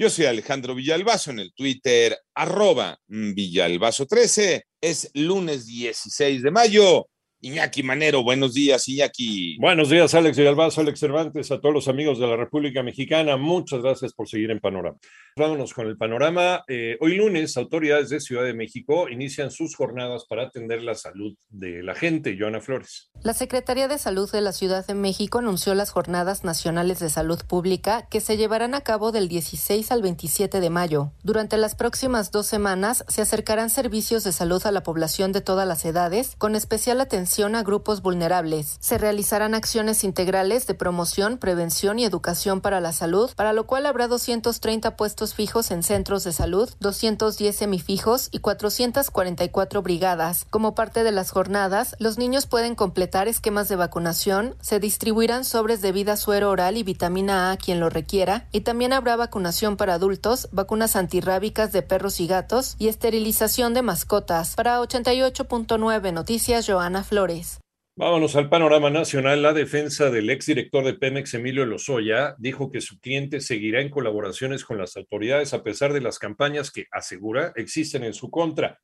Yo soy Alejandro Villalbazo en el Twitter, arroba Villalbazo13. Es lunes 16 de mayo. Iñaki Manero, buenos días, Iñaki. Buenos días, Alex Villalbazo, Alex Cervantes, a todos los amigos de la República Mexicana. Muchas gracias por seguir en Panorama. Vámonos con el panorama. Eh, hoy lunes, autoridades de Ciudad de México inician sus jornadas para atender la salud de la gente. Joana Flores. La Secretaría de Salud de la Ciudad de México anunció las Jornadas Nacionales de Salud Pública que se llevarán a cabo del 16 al 27 de mayo. Durante las próximas dos semanas se acercarán servicios de salud a la población de todas las edades, con especial atención a grupos vulnerables. Se realizarán acciones integrales de promoción, prevención y educación para la salud, para lo cual habrá 230 puestos fijos en centros de salud, 210 semifijos y 444 brigadas. Como parte de las jornadas, los niños pueden completar esquemas de vacunación, se distribuirán sobres de vida suero oral y vitamina A a quien lo requiera, y también habrá vacunación para adultos, vacunas antirrábicas de perros y gatos y esterilización de mascotas. Para 88.9 Noticias, Joana Flores. Vámonos al panorama nacional. La defensa del exdirector de Pemex, Emilio Lozoya, dijo que su cliente seguirá en colaboraciones con las autoridades a pesar de las campañas que, asegura, existen en su contra.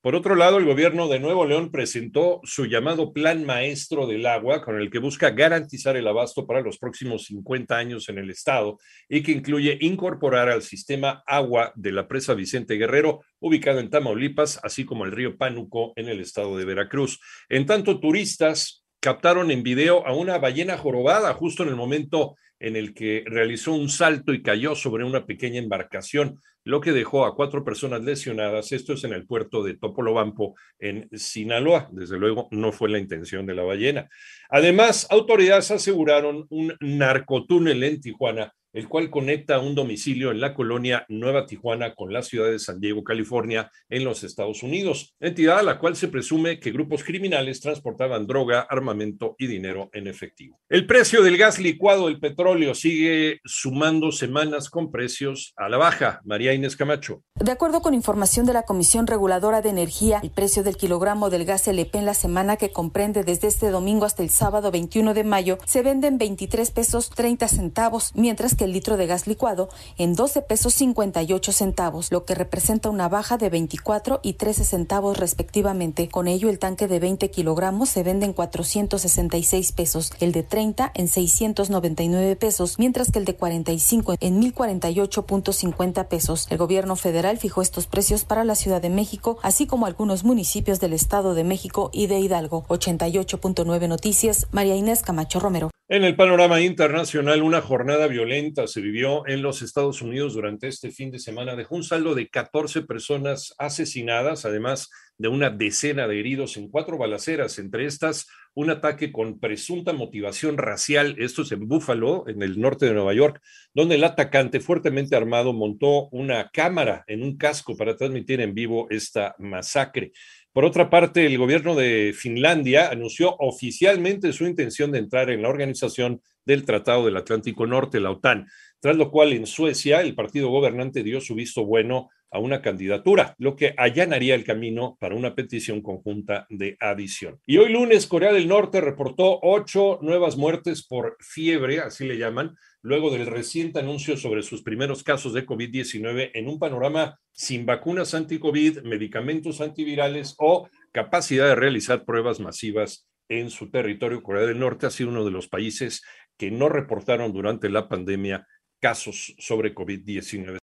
Por otro lado, el gobierno de Nuevo León presentó su llamado Plan Maestro del Agua, con el que busca garantizar el abasto para los próximos 50 años en el estado y que incluye incorporar al sistema agua de la presa Vicente Guerrero, ubicado en Tamaulipas, así como el río Pánuco en el estado de Veracruz. En tanto, turistas captaron en video a una ballena jorobada justo en el momento en el que realizó un salto y cayó sobre una pequeña embarcación, lo que dejó a cuatro personas lesionadas. Esto es en el puerto de Topolobampo, en Sinaloa. Desde luego, no fue la intención de la ballena. Además, autoridades aseguraron un narcotúnel en Tijuana el cual conecta un domicilio en la colonia Nueva Tijuana con la ciudad de San Diego, California, en los Estados Unidos, entidad a la cual se presume que grupos criminales transportaban droga, armamento y dinero en efectivo. El precio del gas licuado del petróleo sigue sumando semanas con precios a la baja. María Inés Camacho. De acuerdo con información de la Comisión Reguladora de Energía, el precio del kilogramo del gas LP en la semana que comprende desde este domingo hasta el sábado 21 de mayo se vende en 23 pesos 30 centavos, mientras el litro de gas licuado en 12 pesos 58 centavos, lo que representa una baja de 24 y 13 centavos respectivamente. Con ello, el tanque de 20 kilogramos se vende en 466 pesos, el de 30 en 699 pesos, mientras que el de 45 en 1048.50 pesos. El gobierno federal fijó estos precios para la Ciudad de México, así como algunos municipios del Estado de México y de Hidalgo. 88.9 Noticias, María Inés Camacho Romero. En el panorama internacional, una jornada violenta se vivió en los Estados Unidos durante este fin de semana. Dejó un saldo de 14 personas asesinadas, además de una decena de heridos en cuatro balaceras, entre estas un ataque con presunta motivación racial, esto es en Buffalo, en el norte de Nueva York, donde el atacante fuertemente armado montó una cámara en un casco para transmitir en vivo esta masacre. Por otra parte, el gobierno de Finlandia anunció oficialmente su intención de entrar en la organización del Tratado del Atlántico Norte, la OTAN, tras lo cual en Suecia el partido gobernante dio su visto bueno a una candidatura, lo que allanaría el camino para una petición conjunta de adición. Y hoy lunes, Corea del Norte reportó ocho nuevas muertes por fiebre, así le llaman, luego del reciente anuncio sobre sus primeros casos de COVID-19 en un panorama sin vacunas anti-COVID, medicamentos antivirales o capacidad de realizar pruebas masivas en su territorio. Corea del Norte ha sido uno de los países que no reportaron durante la pandemia casos sobre COVID-19.